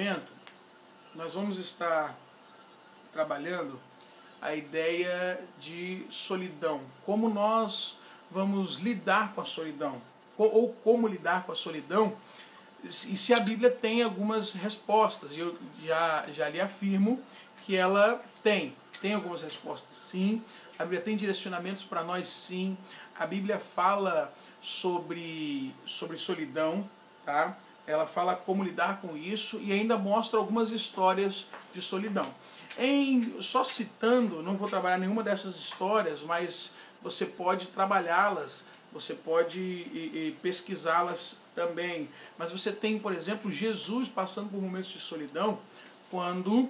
momento, nós vamos estar trabalhando a ideia de solidão. Como nós vamos lidar com a solidão? Ou como lidar com a solidão? E se a Bíblia tem algumas respostas, eu já, já lhe afirmo que ela tem. Tem algumas respostas, sim. A Bíblia tem direcionamentos para nós, sim. A Bíblia fala sobre, sobre solidão, tá? Ela fala como lidar com isso e ainda mostra algumas histórias de solidão. Em só citando, não vou trabalhar nenhuma dessas histórias, mas você pode trabalhá-las, você pode pesquisá-las também. Mas você tem, por exemplo, Jesus passando por momentos de solidão, quando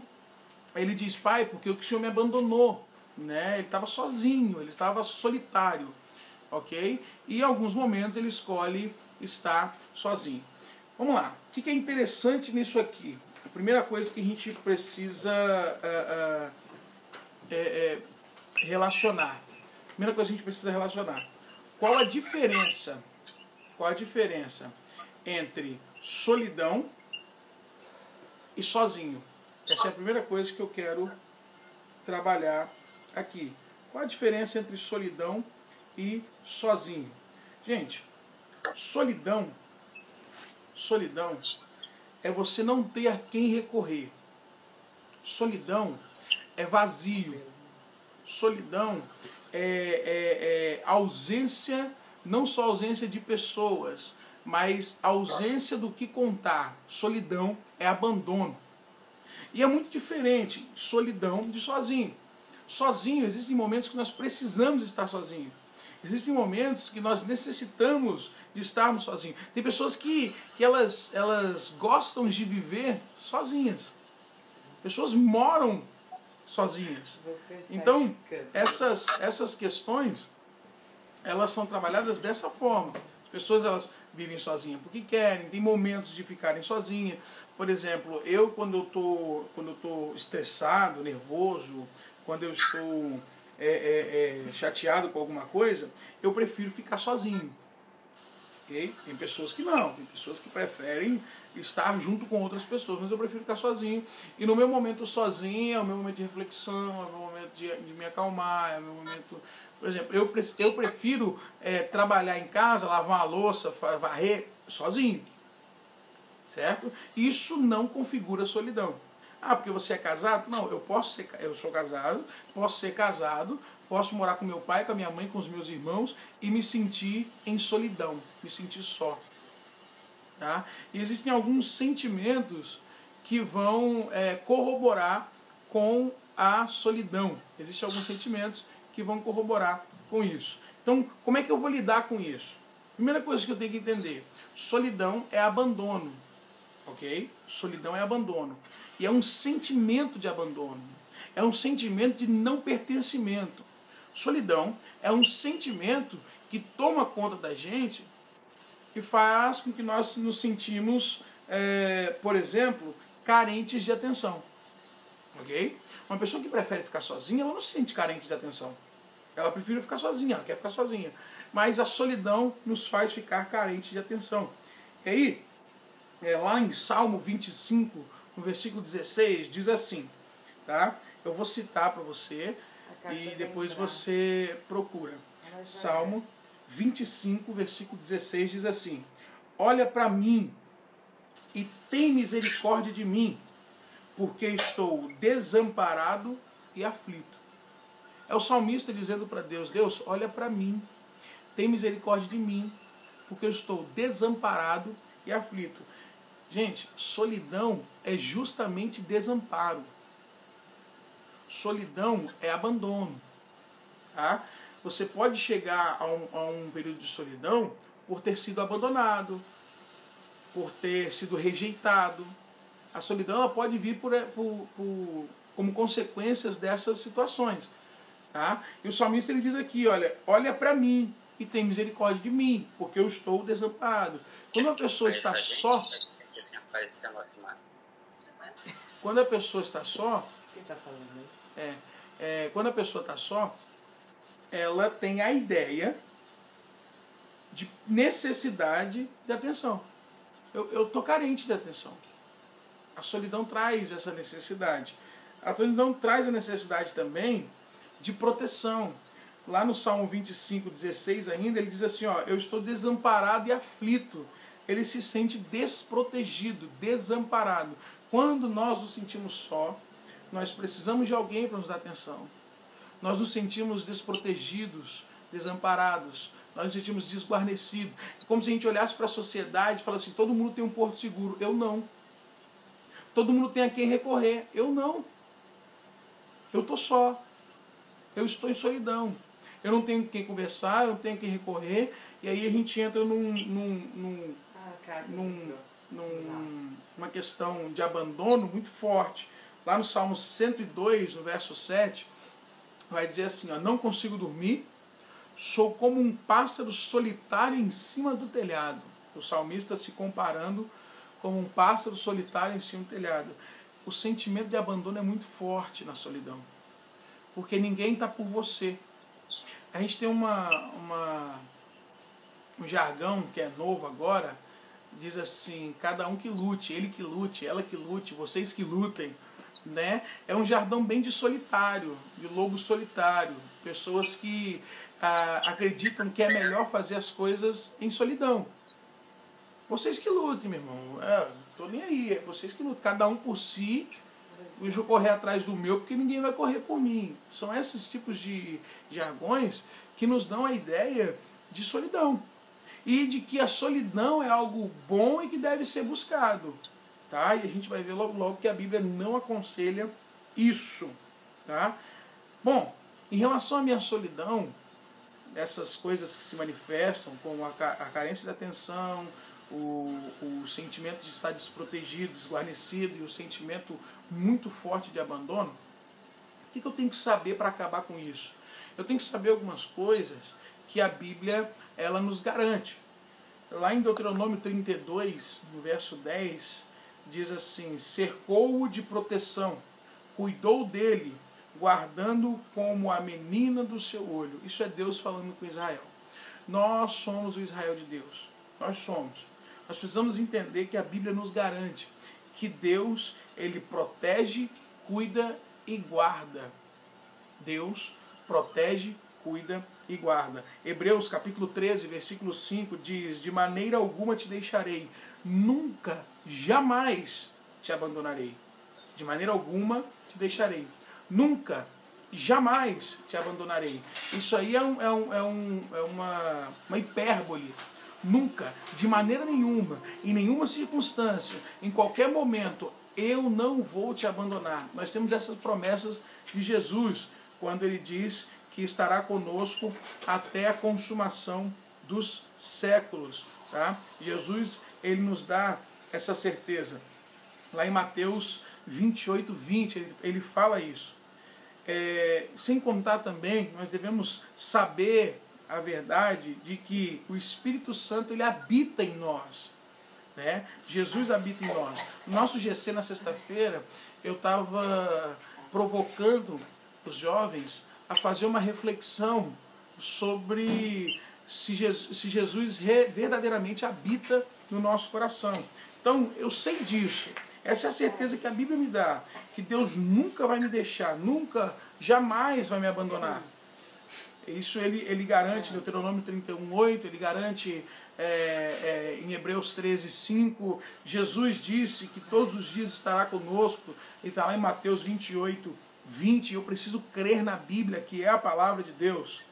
ele diz: Pai, porque o Senhor me abandonou? Né? Ele estava sozinho, ele estava solitário, ok? E em alguns momentos ele escolhe estar sozinho. Vamos lá. O que é interessante nisso aqui? A primeira coisa que a gente precisa uh, uh, é, é relacionar. A primeira coisa que a gente precisa relacionar. Qual a diferença? Qual a diferença entre solidão e sozinho? Essa é a primeira coisa que eu quero trabalhar aqui. Qual a diferença entre solidão e sozinho? Gente, solidão Solidão é você não ter a quem recorrer. Solidão é vazio. Solidão é, é, é ausência, não só ausência de pessoas, mas ausência do que contar. Solidão é abandono. E é muito diferente solidão de sozinho. Sozinho, existem momentos que nós precisamos estar sozinhos. Existem momentos que nós necessitamos de estarmos sozinhos. Tem pessoas que, que elas, elas gostam de viver sozinhas. Pessoas moram sozinhas. Então, essas, essas questões, elas são trabalhadas dessa forma. As pessoas elas vivem sozinhas porque querem, tem momentos de ficarem sozinhas. Por exemplo, eu quando eu tô, quando eu tô estressado, nervoso, quando eu estou é, é, é, chateado com alguma coisa, eu prefiro ficar sozinho. Okay? Tem pessoas que não, tem pessoas que preferem estar junto com outras pessoas, mas eu prefiro ficar sozinho. E no meu momento sozinho, é o meu momento de reflexão, é o meu momento de, de me acalmar, é o meu momento. Por exemplo, eu, eu prefiro é, trabalhar em casa, lavar uma louça, varrer sozinho. Certo? Isso não configura solidão. Ah, porque você é casado? Não, eu posso ser, eu sou casado, posso ser casado, posso morar com meu pai, com a minha mãe, com os meus irmãos e me sentir em solidão, me sentir só. Tá? E existem alguns sentimentos que vão é, corroborar com a solidão. Existem alguns sentimentos que vão corroborar com isso. Então, como é que eu vou lidar com isso? Primeira coisa que eu tenho que entender: solidão é abandono ok? Solidão é abandono. E é um sentimento de abandono. É um sentimento de não pertencimento. Solidão é um sentimento que toma conta da gente e faz com que nós nos sentimos, é, por exemplo, carentes de atenção. Ok? Uma pessoa que prefere ficar sozinha, ela não se sente carente de atenção. Ela prefere ficar sozinha, ela quer ficar sozinha. Mas a solidão nos faz ficar carentes de atenção. E aí, é, lá em Salmo 25, no versículo 16, diz assim, tá? Eu vou citar para você e depois você procura. Salmo 25, versículo 16 diz assim: Olha para mim e tem misericórdia de mim, porque estou desamparado e aflito. É o salmista dizendo para Deus: Deus, olha para mim, tem misericórdia de mim, porque eu estou desamparado e aflito. Gente, solidão é justamente desamparo. Solidão é abandono. Tá? Você pode chegar a um, a um período de solidão por ter sido abandonado, por ter sido rejeitado. A solidão ela pode vir por, por, por, como consequências dessas situações. Tá? E o salmista ele diz aqui, olha, olha para mim e tem misericórdia de mim, porque eu estou desamparado. Quando uma pessoa está só, assim aparecendo assim, mano. Quando a pessoa está só. Quem está falando aí? É, é, quando a pessoa está só, ela tem a ideia de necessidade de atenção. Eu, eu tô carente de atenção. A solidão traz essa necessidade. A solidão traz a necessidade também de proteção. Lá no Salmo 25, 16 ainda, ele diz assim, ó, eu estou desamparado e aflito. Ele se sente desprotegido, desamparado. Quando nós nos sentimos só, nós precisamos de alguém para nos dar atenção. Nós nos sentimos desprotegidos, desamparados, nós nos sentimos desguarnecidos. É como se a gente olhasse para a sociedade e falasse assim: todo mundo tem um porto seguro. Eu não. Todo mundo tem a quem recorrer. Eu não. Eu estou só. Eu estou em solidão. Eu não tenho quem conversar, eu não tenho quem recorrer. E aí a gente entra num, num, num, num, num, numa questão de abandono muito forte. Lá no Salmo 102, no verso 7, vai dizer assim: ó, Não consigo dormir, sou como um pássaro solitário em cima do telhado. O salmista se comparando como um pássaro solitário em cima do telhado. O sentimento de abandono é muito forte na solidão, porque ninguém está por você. A gente tem uma, uma, um jargão que é novo agora, diz assim: cada um que lute, ele que lute, ela que lute, vocês que lutem né? É um jardim bem de solitário, de lobo solitário, pessoas que ah, acreditam que é melhor fazer as coisas em solidão. Vocês que lutem, meu irmão. É, tô nem aí, é vocês que lutem. Cada um por si. Eu vou correr atrás do meu porque ninguém vai correr por mim. São esses tipos de jargões que nos dão a ideia de solidão. E de que a solidão é algo bom e que deve ser buscado. Tá? E a gente vai ver logo logo que a Bíblia não aconselha isso. Tá? Bom, em relação à minha solidão, essas coisas que se manifestam, como a, carência de atenção, o, o sentimento de estar desprotegido, desguarnecido e o sentimento muito forte de abandono, o que, que eu tenho que saber para acabar com isso? Eu tenho que saber algumas coisas que a Bíblia ela nos garante. Lá em Deuteronômio 32, no verso 10, diz assim: cercou-o de proteção, cuidou dele, guardando como a menina do seu olho. Isso é Deus falando com Israel. Nós somos o Israel de Deus. Nós somos. Nós precisamos entender que a Bíblia nos garante que Deus, ele protege, cuida e guarda. Deus protege, cuida e guarda. Hebreus capítulo 13, versículo 5 diz: De maneira alguma te deixarei, nunca jamais te abandonarei. De maneira alguma te deixarei. Nunca, jamais te abandonarei. Isso aí é, um, é, um, é, um, é uma, uma hipérbole. Nunca, de maneira nenhuma, em nenhuma circunstância, em qualquer momento, eu não vou te abandonar. Nós temos essas promessas de Jesus, quando ele diz que estará conosco até a consumação dos séculos. Tá? Jesus ele nos dá essa certeza. Lá em Mateus 28, 20, ele, fala isso. É, sem contar também, nós devemos saber a verdade de que o Espírito Santo ele habita em nós. Né? Jesus habita em nós. Nosso GC na sexta-feira, eu estava provocando os jovens a fazer uma reflexão sobre se Jesus, se Jesus verdadeiramente habita no nosso coração. Então, eu sei disso. Essa é a certeza que a Bíblia me dá. Que Deus nunca vai me deixar, nunca, jamais vai me abandonar. Isso ele, ele garante Deuteronômio 31,8, ele garante é, é, em Hebreus 13, 5. Jesus disse que todos os dias estará conosco. E está lá em Mateus 28, 20. Eu preciso crer na Bíblia, que é a palavra de Deus.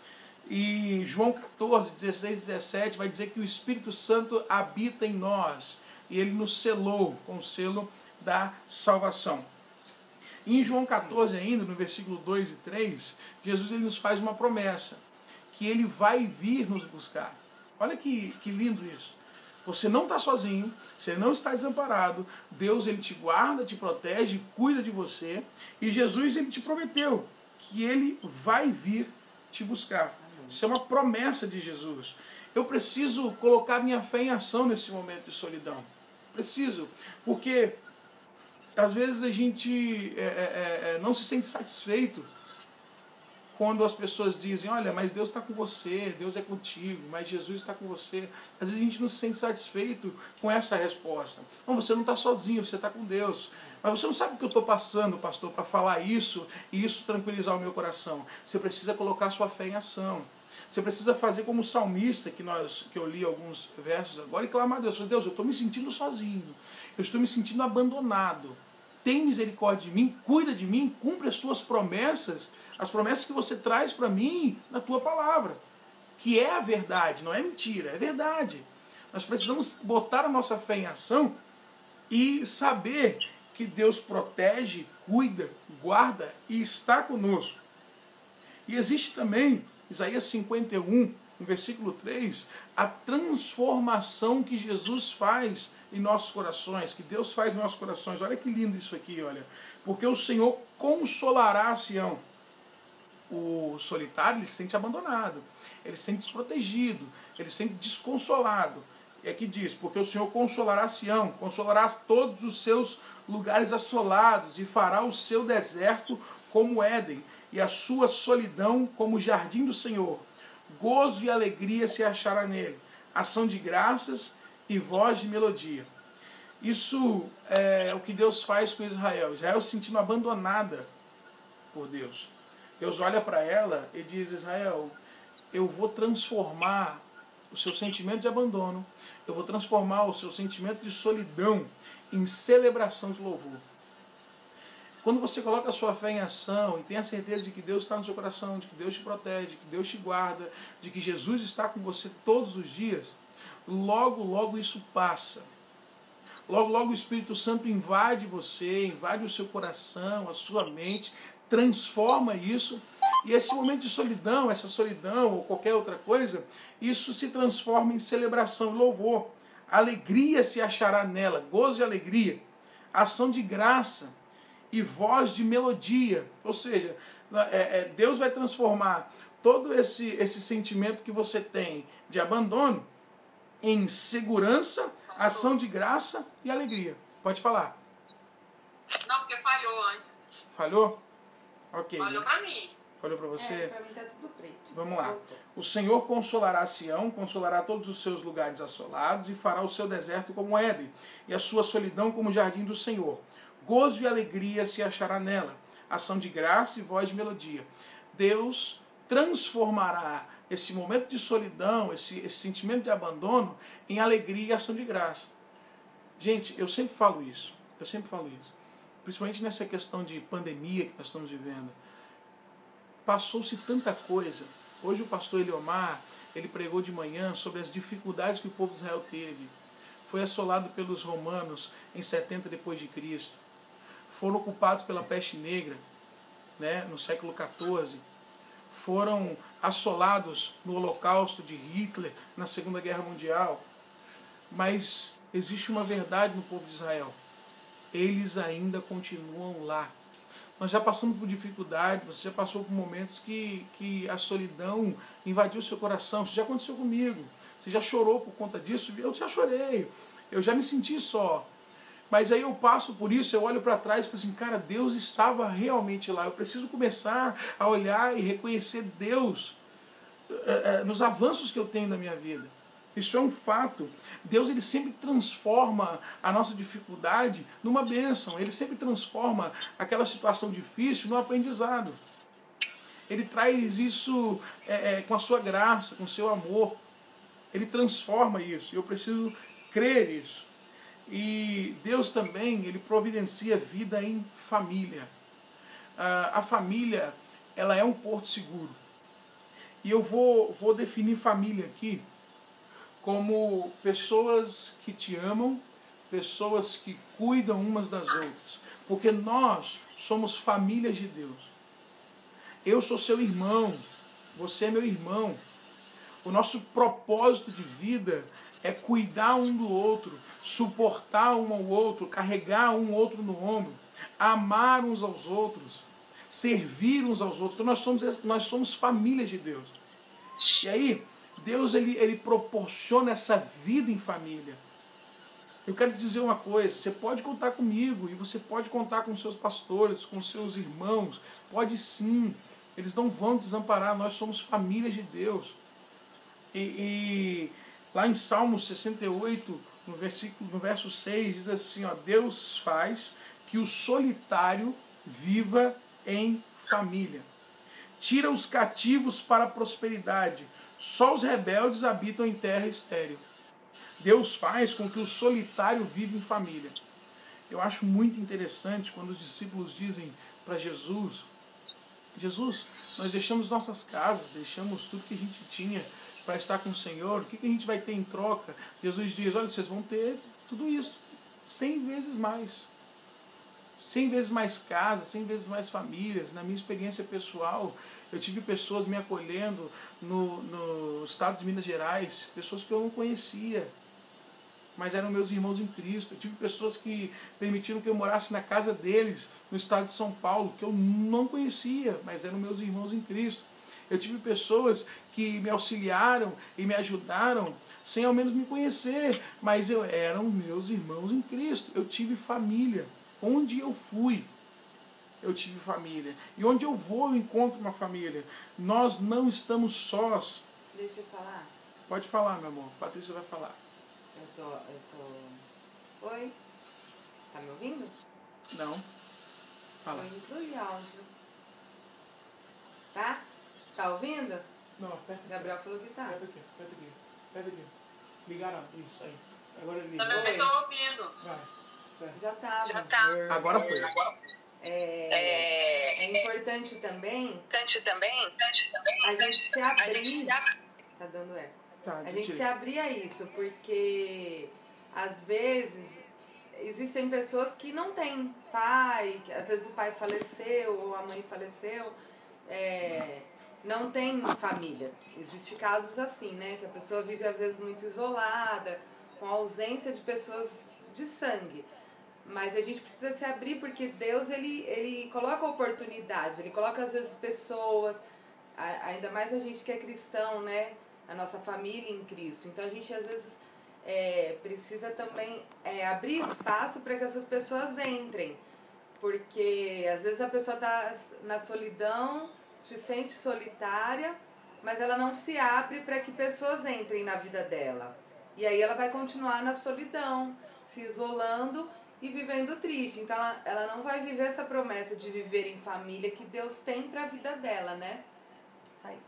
E João 14, 16, 17 vai dizer que o Espírito Santo habita em nós e ele nos selou com o selo da salvação. E em João 14 ainda, no versículo 2 e 3, Jesus ele nos faz uma promessa, que ele vai vir nos buscar. Olha que, que lindo isso. Você não está sozinho, você não está desamparado. Deus ele te guarda, te protege, cuida de você. E Jesus ele te prometeu que ele vai vir te buscar. Isso é uma promessa de Jesus. Eu preciso colocar minha fé em ação nesse momento de solidão. Preciso. Porque às vezes a gente é, é, é, é não se sente satisfeito quando as pessoas dizem, olha, mas Deus está com você, Deus é contigo, mas Jesus está com você. Às vezes a gente não se sente satisfeito com essa resposta. Não, você não está sozinho, você está com Deus. Mas você não sabe o que eu estou passando, pastor, para falar isso e isso tranquilizar o meu coração. Você precisa colocar sua fé em ação. Você precisa fazer como o salmista, que, nós, que eu li alguns versos agora, e clamar a Deus. Deus, eu estou me sentindo sozinho. Eu estou me sentindo abandonado. Tem misericórdia de mim, cuida de mim, cumpre as tuas promessas, as promessas que você traz para mim na tua palavra. Que é a verdade, não é mentira, é verdade. Nós precisamos botar a nossa fé em ação e saber que Deus protege, cuida, guarda e está conosco. E existe também, Isaías 51, no versículo 3, a transformação que Jesus faz em nossos corações, que Deus faz em nossos corações. Olha que lindo isso aqui, olha. Porque o Senhor consolará Sião. O solitário, ele se sente abandonado, ele se sente desprotegido, ele se sente desconsolado. E aqui diz, porque o Senhor consolará Sião, consolará todos os seus lugares assolados, e fará o seu deserto como Éden, e a sua solidão como o jardim do Senhor. Gozo e alegria se achará nele, ação de graças e voz de melodia. Isso é o que Deus faz com Israel. Israel se sentindo abandonada por Deus. Deus olha para ela e diz: Israel, eu vou transformar o seu sentimento de abandono, eu vou transformar o seu sentimento de solidão em celebração de louvor. Quando você coloca a sua fé em ação e tem a certeza de que Deus está no seu coração, de que Deus te protege, de que Deus te guarda, de que Jesus está com você todos os dias, logo, logo isso passa. Logo, logo o Espírito Santo invade você, invade o seu coração, a sua mente, transforma isso. E esse momento de solidão, essa solidão ou qualquer outra coisa, isso se transforma em celebração e louvor alegria se achará nela, gozo e alegria, ação de graça e voz de melodia. Ou seja, é, é, Deus vai transformar todo esse, esse sentimento que você tem de abandono em segurança, ação de graça e alegria. Pode falar. Não, porque falhou antes. Falhou? Ok. Falhou pra mim. Falhou pra você? É, pra mim tá tudo preto. Vamos lá. O Senhor consolará Sião, consolará todos os seus lugares assolados e fará o seu deserto como Éden, e a sua solidão como o jardim do Senhor. Gozo e alegria se achará nela, ação de graça e voz de melodia. Deus transformará esse momento de solidão, esse, esse sentimento de abandono, em alegria e ação de graça. Gente, eu sempre falo isso, eu sempre falo isso. Principalmente nessa questão de pandemia que nós estamos vivendo. Passou-se tanta coisa, Hoje o pastor Eliomar, ele pregou de manhã sobre as dificuldades que o povo de Israel teve. Foi assolado pelos romanos em 70 depois de Cristo. Foram ocupados pela peste negra, né, no século 14. Foram assolados no Holocausto de Hitler na Segunda Guerra Mundial. Mas existe uma verdade no povo de Israel. Eles ainda continuam lá nós já passamos por dificuldade, você já passou por momentos que, que a solidão invadiu seu coração. Isso já aconteceu comigo. Você já chorou por conta disso? Eu já chorei. Eu já me senti só. Mas aí eu passo por isso, eu olho para trás e falo assim, cara, Deus estava realmente lá. Eu preciso começar a olhar e reconhecer Deus é, é, nos avanços que eu tenho na minha vida. Isso é um fato. Deus ele sempre transforma a nossa dificuldade numa bênção. Ele sempre transforma aquela situação difícil num aprendizado. Ele traz isso é, é, com a sua graça, com o seu amor. Ele transforma isso. Eu preciso crer isso. E Deus também ele providencia vida em família. Ah, a família ela é um porto seguro. E eu vou, vou definir família aqui como pessoas que te amam, pessoas que cuidam umas das outras, porque nós somos famílias de Deus. Eu sou seu irmão, você é meu irmão. O nosso propósito de vida é cuidar um do outro, suportar um ao outro, carregar um outro no ombro, amar uns aos outros, servir uns aos outros. Então nós somos, nós somos famílias de Deus. E aí, Deus ele, ele proporciona essa vida em família. Eu quero dizer uma coisa: você pode contar comigo e você pode contar com seus pastores, com seus irmãos, pode sim. Eles não vão desamparar, nós somos família de Deus. E, e lá em Salmo 68, no, versículo, no verso 6, diz assim: ó, Deus faz que o solitário viva em família. Tira os cativos para a prosperidade. Só os rebeldes habitam em terra estéril. Deus faz com que o solitário viva em família. Eu acho muito interessante quando os discípulos dizem para Jesus: Jesus, nós deixamos nossas casas, deixamos tudo que a gente tinha para estar com o Senhor, o que, a gente vai ter em troca? Jesus diz: Olha, vocês vão ter tudo isso, cem vezes mais. Cem vezes mais casas, cem vezes mais famílias. Na minha experiência pessoal, eu tive pessoas me acolhendo no, no estado de Minas Gerais, pessoas que eu não conhecia mas eram meus irmãos em Cristo. Eu tive pessoas que permitiram que eu morasse na casa deles, no estado de São Paulo, que eu não conhecia, mas eram meus irmãos em Cristo. Eu tive pessoas que me auxiliaram e me ajudaram sem ao menos me conhecer, mas eu eram meus irmãos em Cristo. Eu tive família. Onde eu fui, eu tive família. E onde eu vou, eu encontro uma família. Nós não estamos sós. Deixa eu falar. Pode falar, meu amor. Patrícia vai falar. Eu tô, eu tô. Oi? Tá me ouvindo? Não. Fala. Inclui áudio. Tá? Tá ouvindo? Não, aperta aqui. Gabriel falou que tá. Aperta aqui, aperta aqui. Aperta aqui. Ligaram. Isso aí. Agora liga. Também tô ouvindo. Vai. Já tava. Já tá. Agora foi. É, é importante também Importante também, importante também. a gente se abrir. gente Tá dando eco. Tá, A gente se abrir a isso, porque às vezes existem pessoas que não têm pai, que às vezes o pai faleceu ou a mãe faleceu, é, não tem família. Existem casos assim, né? Que a pessoa vive às vezes muito isolada, com a ausência de pessoas de sangue. Mas a gente precisa se abrir porque Deus ele, ele coloca oportunidades, ele coloca às vezes pessoas, ainda mais a gente que é cristão, né? A nossa família em Cristo. Então a gente às vezes é, precisa também é, abrir espaço para que essas pessoas entrem. Porque às vezes a pessoa está na solidão, se sente solitária, mas ela não se abre para que pessoas entrem na vida dela. E aí ela vai continuar na solidão, se isolando e vivendo triste. Então ela, ela não vai viver essa promessa de viver em família que Deus tem para a vida dela, né? Sai.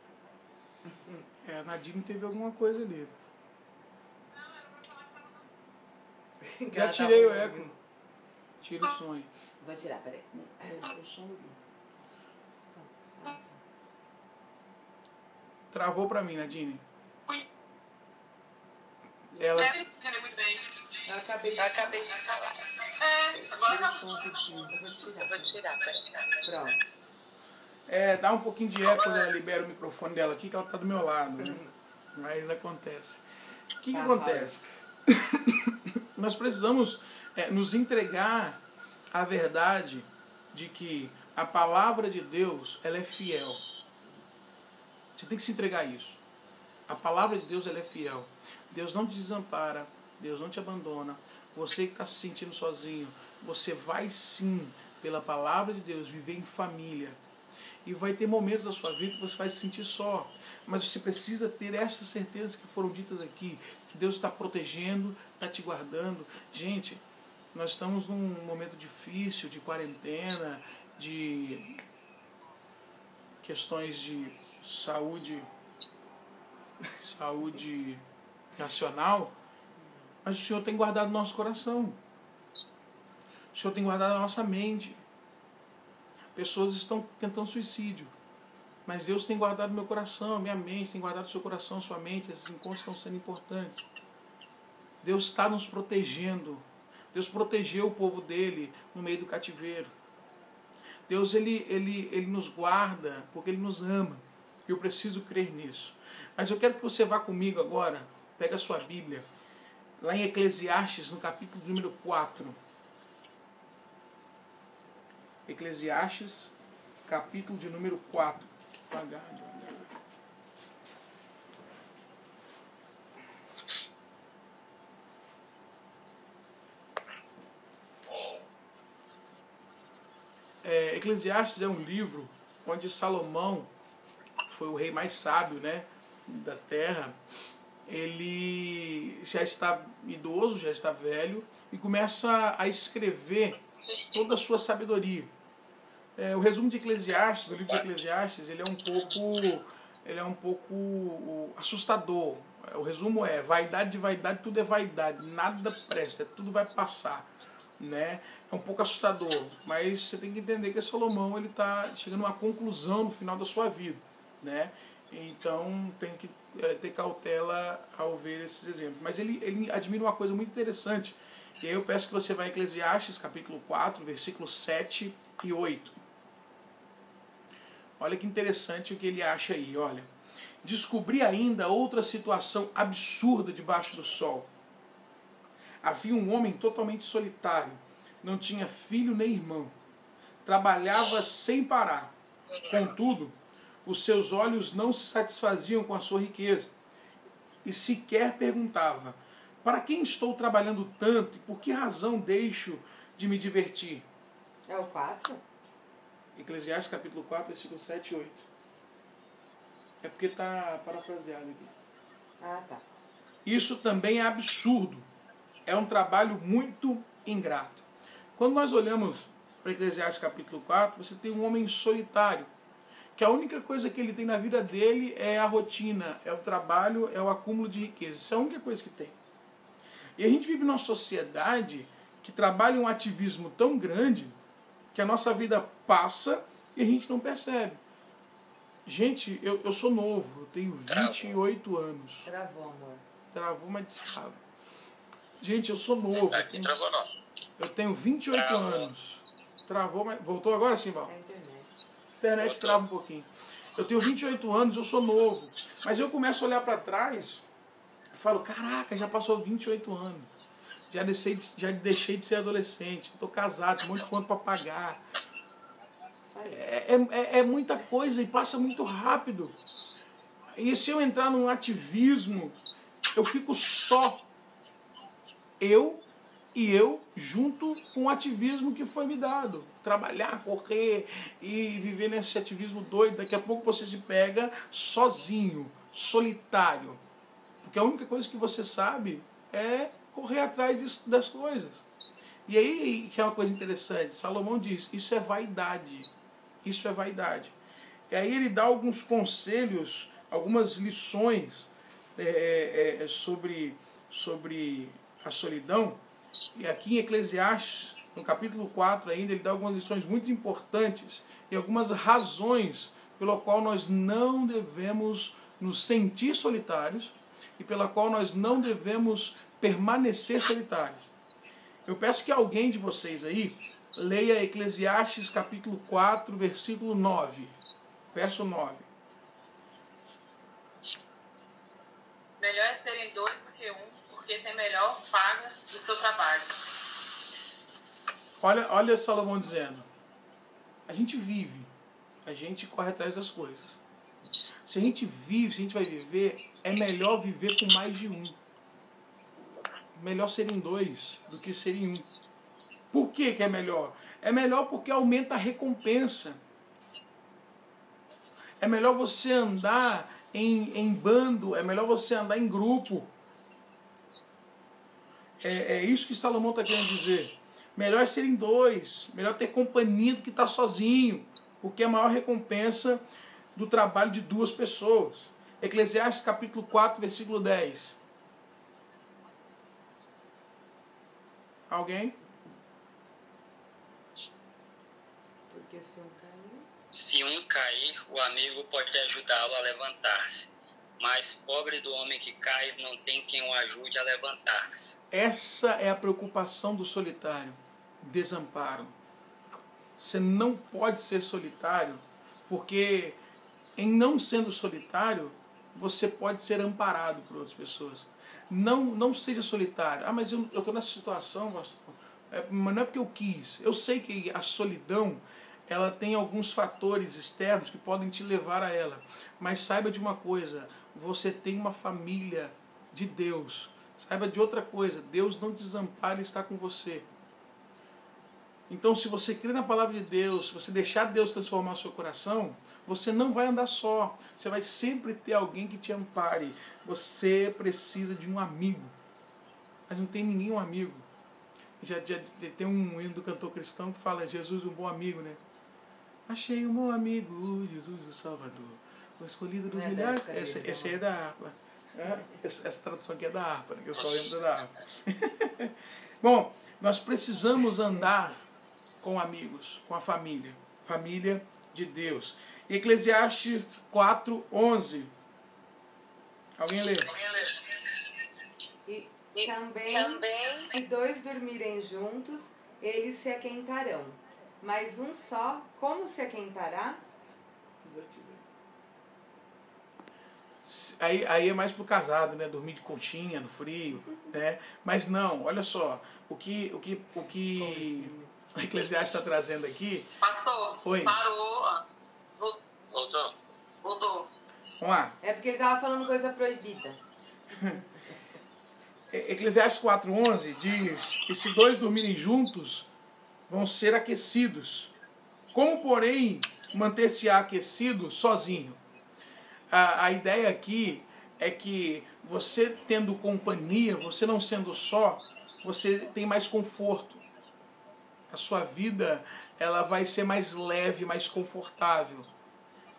É, a Nadine teve alguma coisa ali. Já Ela tirei o eco. Tira o som aí. Vou tirar, peraí. É, o som. Travou pra mim, Nadine. Ela Eu acabei de falar. É, agora tira o som um pouquinho. Eu vou tirar. Eu vou tirar, pode tirar. Pronto. É, dá um pouquinho de eco quando ela libera o microfone dela aqui, que ela tá do meu lado. Né? Mas acontece. O que, que Tá, acontece? Nós precisamos é, nos entregar à verdade de que a palavra de Deus ela é fiel. Você tem que se entregar a isso. A palavra de Deus ela é fiel. Deus não te desampara, Deus não te abandona. Você que está se sentindo sozinho, você vai sim, pela palavra de Deus, viver em família. E vai ter momentos da sua vida que você vai se sentir só. Mas você precisa ter essas certezas que foram ditas aqui, que Deus está protegendo, está te guardando. Gente, nós estamos num momento difícil de quarentena, de questões de saúde, saúde nacional, mas o Senhor tem guardado nosso coração. O Senhor tem guardado a nossa mente. Pessoas estão tentando suicídio. Mas Deus tem guardado meu coração, minha mente, tem guardado seu coração, sua mente. Esses encontros estão sendo importantes. Deus está nos protegendo. Deus protegeu o povo dele no meio do cativeiro. Deus ele, ele, ele nos guarda porque ele nos ama. Eu preciso crer nisso. Mas eu quero que você vá comigo agora, pega a sua Bíblia, lá em Eclesiastes, no capítulo número 4. Eclesiastes, capítulo de número 4. Devagar, devagar. É, Eclesiastes é um livro onde Salomão foi o rei mais sábio né, da terra, ele já está idoso, já está velho, e começa a escrever toda a sua sabedoria. É, o resumo de Eclesiastes, do livro de Eclesiastes, ele é um pouco, ele é um pouco assustador. O resumo é vaidade de vaidade, tudo é vaidade, nada presta, tudo vai passar, né? É um pouco assustador, mas você tem que entender que Salomão ele está chegando a uma conclusão no final da sua vida, né? Então tem que é, ter cautela ao ver esses exemplos. Mas ele, ele admira uma coisa muito interessante. E aí eu peço que você vá em Eclesiastes capítulo 4, versículos 7 e 8. Olha que interessante o que ele acha aí, olha. Descobri ainda outra situação absurda debaixo do sol. Havia um homem totalmente solitário, não tinha filho nem irmão. Trabalhava sem parar. Contudo, os seus olhos não se satisfaziam com a sua riqueza. E sequer perguntava: Para quem estou trabalhando tanto e por que razão deixo de me divertir? É o 4? Eclesiastes capítulo 4, versículo 7 e 8. É porque está parafraseado aqui. Ah, tá. Isso também é absurdo. É um trabalho muito ingrato. Quando nós olhamos para Eclesiastes capítulo 4, você tem um homem solitário, que a única coisa que ele tem na vida dele é a rotina, é o trabalho, é o acúmulo de riqueza. Isso é a única coisa que tem. E a gente vive numa sociedade que trabalha um ativismo tão grande que a nossa vida passa e a gente não percebe. Gente, eu, eu sou novo, eu tenho 28 anos. Travou, amor. Travou, mas descava. Gente, eu sou novo. Eu Aqui tenho, travou não. eu tenho 28 Travou. anos. Travou, mas. Voltou agora sim, Val? É a internet. trava um pouquinho. Eu tenho 28 anos, eu sou novo. Mas eu começo a olhar para trás e falo, caraca, já passou 28 anos. Já deixei, de- já deixei de ser adolescente, estou casado, um monte de conta para pagar. Aí. É, é, é muita coisa e passa muito rápido. E se eu entrar num ativismo, eu fico só. Eu e eu junto com o ativismo que foi me dado. Trabalhar, correr e viver nesse ativismo doido. Daqui a pouco você se pega sozinho, solitário. Porque a única coisa que você sabe é correr atrás das coisas. E aí que é uma coisa interessante, Salomão diz, isso é vaidade. Isso é vaidade. E aí ele dá alguns conselhos, algumas lições é, é, sobre, sobre a solidão. E aqui em Eclesiastes, no capítulo 4 ainda, ele dá algumas lições muito importantes e algumas razões pela qual nós não devemos nos sentir solitários e pela qual nós não devemos permanecer solitários. Eu peço que alguém de vocês aí leia Eclesiastes capítulo 4, versículo 9. Verso 9. Melhor é serem dois do que um, porque tem melhor paga do seu trabalho. Olha, olha Salomão dizendo. A gente vive, a gente corre atrás das coisas. Se a gente vive, se a gente vai viver, é melhor viver com mais de um. Melhor serem dois do que serem um. Por que, que é melhor? É melhor porque aumenta a recompensa. É melhor você andar em, em bando, é melhor você andar em grupo. É, é isso que Salomão está querendo dizer. Melhor serem dois, melhor ter companhia do que estar sozinho, porque é a maior recompensa do trabalho de duas pessoas. Eclesiastes capítulo 4, versículo 10. Alguém? Porque se um cair. Se um cair, o amigo pode ajudá-lo a levantar-se. Mas pobre do homem que cai, não tem quem o ajude a levantar-se. Essa é a preocupação do solitário, desamparo. Você não pode ser solitário, porque em não sendo solitário, você pode ser amparado por outras pessoas. Não, não seja solitário. Ah, mas eu estou nessa situação. É, mas não é porque eu quis. Eu sei que a solidão ela tem alguns fatores externos que podem te levar a ela. Mas saiba de uma coisa: você tem uma família de Deus. Saiba de outra coisa: Deus não desampara e está com você. Então, se você crê na palavra de Deus, se você deixar Deus transformar o seu coração, você não vai andar só. Você vai sempre ter alguém que te ampare. Você precisa de um amigo. Mas não tem ninguém um amigo. Já, já, já tem um hino do cantor cristão que fala Jesus, um bom amigo, né? Achei um bom amigo, Jesus o Salvador. O escolhido dos é milhares. dessa aí, Esse, não. esse aí é da harpa. É, essa, essa tradução aqui é da harpa, né? que eu só lembro da harpa. Bom, nós precisamos andar com amigos, com a família. Família de Deus. Eclesiastes 4, 11. Alguém lê? E E também, também se dois dormirem juntos, eles se aquentarão. Mas um só, como se aquentará? Aí, aí é mais pro casado, né? Dormir de conchinha no frio, né? Mas não, olha só, o que o que o que a Eclesiastes está trazendo aqui, Pastor, Oi. parou. Voltou? Voltou. vamos lá, É porque ele estava falando coisa proibida. Eclesiastes 4:11 diz: "E se dois dormirem juntos, vão ser aquecidos. Como, porém, manter-se aquecido sozinho?" A, a ideia aqui é que você tendo companhia, você não sendo só, você tem mais conforto. A sua vida ela vai ser mais leve, mais confortável.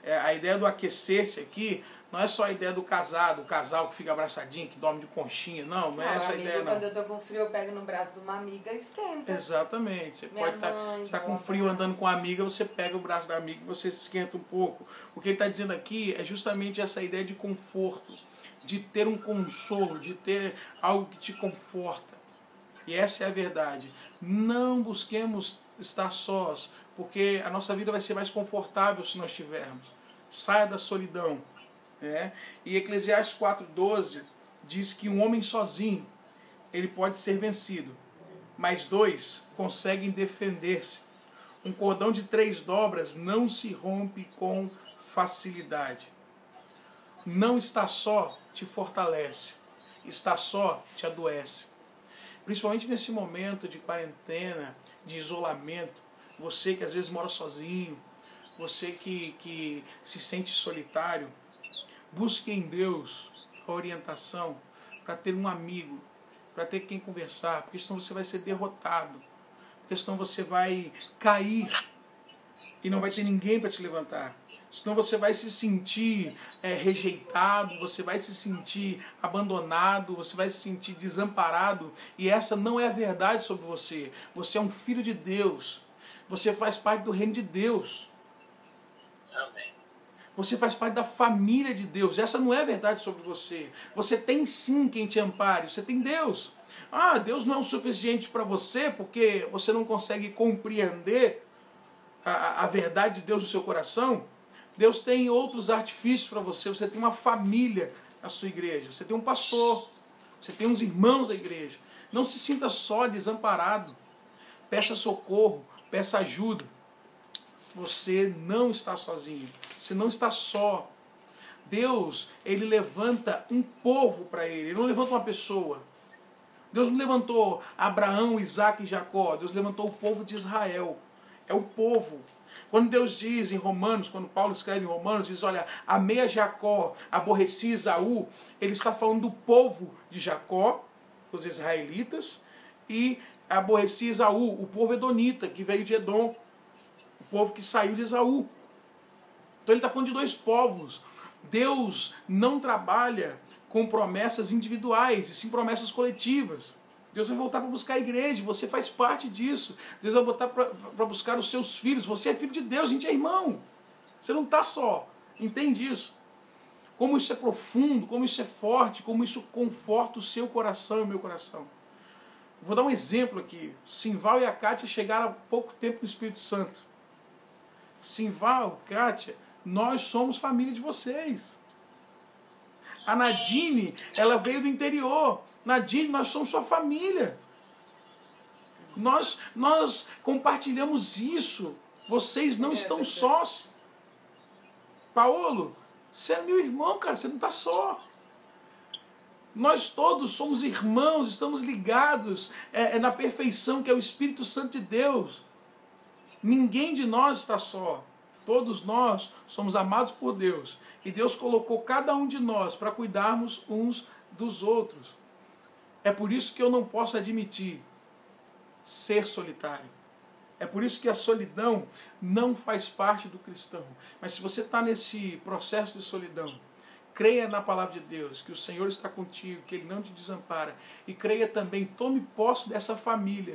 É, a ideia do aquecer-se aqui não é só a ideia do casado, o casal que fica abraçadinho, que dorme de conchinha. Não, não é essa a amigo, ideia, quando não. eu tô com frio, eu pego no braço de uma amiga e esquenta. Exatamente. Você Minha pode estar mãe, tá com frio andando com a amiga, você pega o braço da amiga e você se esquenta um pouco. O que ele está dizendo aqui é justamente essa ideia de conforto, de ter um consolo, de ter algo que te conforta. E essa é a verdade. Não busquemos estar sós, porque a nossa vida vai ser mais confortável se nós tivermos. Saia da solidão. Né? E Eclesiastes 4,12 diz que um homem sozinho ele pode ser vencido, mas dois conseguem defender-se. Um cordão de três dobras não se rompe com facilidade. Não está só te fortalece, está só te adoece. Principalmente nesse momento de quarentena, de isolamento, você que às vezes mora sozinho, você que, que se sente solitário, busque em Deus a orientação para ter um amigo, para ter quem conversar, porque senão você vai ser derrotado, porque senão você vai cair e não vai ter ninguém para te levantar. Senão você vai se sentir é, rejeitado, você vai se sentir abandonado, você vai se sentir desamparado. E essa não é a verdade sobre você. Você é um filho de Deus. Você faz parte do reino de Deus. Amém. Você faz parte da família de Deus. Essa não é a verdade sobre você. Você tem sim quem te ampare. Você tem Deus. Ah, Deus não é o suficiente para você porque você não consegue compreender a, a verdade de Deus no seu coração. Deus tem outros artifícios para você. Você tem uma família na sua igreja. Você tem um pastor. Você tem uns irmãos da igreja. Não se sinta só, desamparado. Peça socorro, peça ajuda. Você não está sozinho. Você não está só. Deus, ele levanta um povo para ele. Ele não levanta uma pessoa. Deus não levantou Abraão, Isaac e Jacó. Deus levantou o povo de Israel. É o povo. Quando Deus diz em Romanos, quando Paulo escreve em Romanos, diz: Olha, amei a Jacó, aborreci Isaú. Ele está falando do povo de Jacó, os israelitas, e aborreci Isaú, o povo edonita, que veio de Edom, o povo que saiu de Esaú. Então ele está falando de dois povos. Deus não trabalha com promessas individuais, e sim promessas coletivas. Deus vai voltar para buscar a igreja, você faz parte disso. Deus vai voltar para buscar os seus filhos. Você é filho de Deus, a gente é irmão. Você não está só. Entende isso? Como isso é profundo, como isso é forte, como isso conforta o seu coração e o meu coração. Vou dar um exemplo aqui. Simval e a Kátia chegaram há pouco tempo no Espírito Santo. Simval, Kátia, nós somos família de vocês. A Nadine, ela veio do interior. Nadine, nós somos sua família. Nós, nós compartilhamos isso. Vocês não É estão sós. Paulo, você é meu irmão, cara, você não está só. Nós todos somos irmãos, estamos ligados é, é na perfeição que é o Espírito Santo de Deus. Ninguém de nós está só. Todos nós somos amados por Deus. E Deus colocou cada um de nós para cuidarmos uns dos outros. É por isso que eu não posso admitir ser solitário. É por isso que a solidão não faz parte do cristão. Mas se você está nesse processo de solidão, creia na palavra de Deus, que o Senhor está contigo, que Ele não te desampara. E creia também, tome posse dessa família,